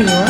Leroy.